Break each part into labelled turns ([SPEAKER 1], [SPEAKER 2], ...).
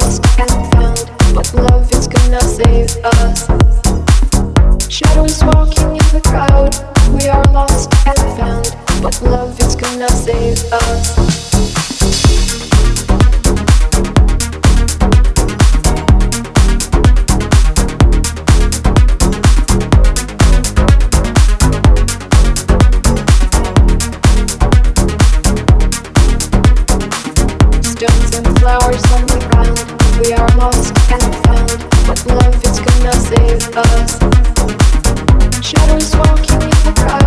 [SPEAKER 1] lost and found, but love is gonna save us. Shadows walking in the crowd. We are lost and found, but love is gonna save us. Stones and flowers on the ground. We are lost and found, but love is gonna save us. Shadows walking in the crowd.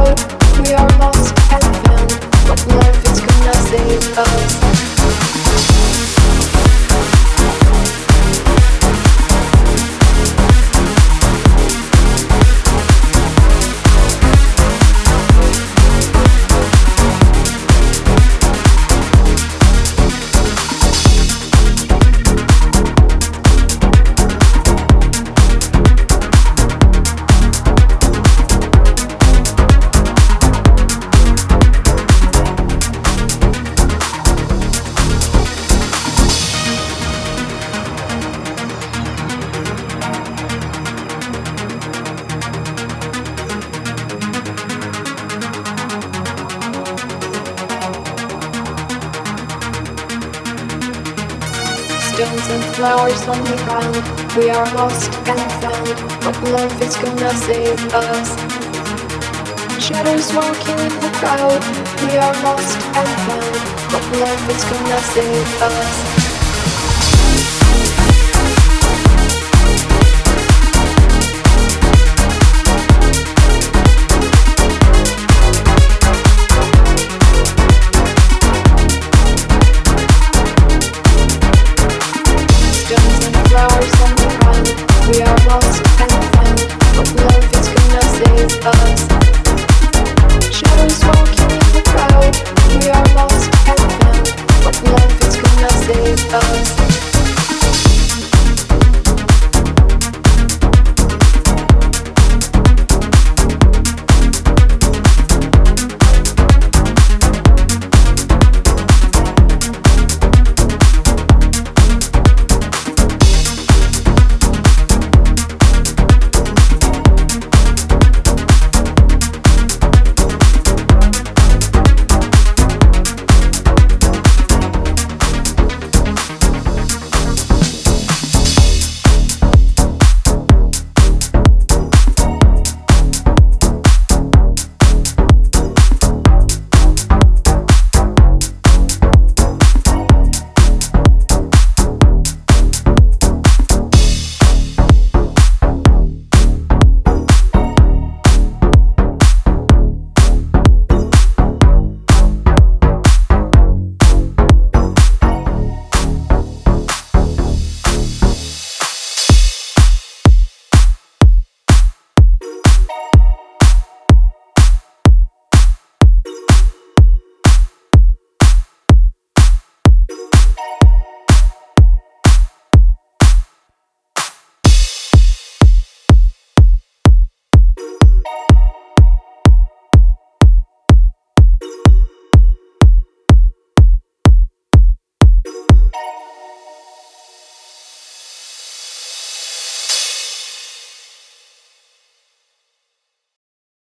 [SPEAKER 1] And flowers on the ground. We are lost and found, but love is gonna save us. Shadows walking in the crowd. We are lost and found, but love is gonna save us.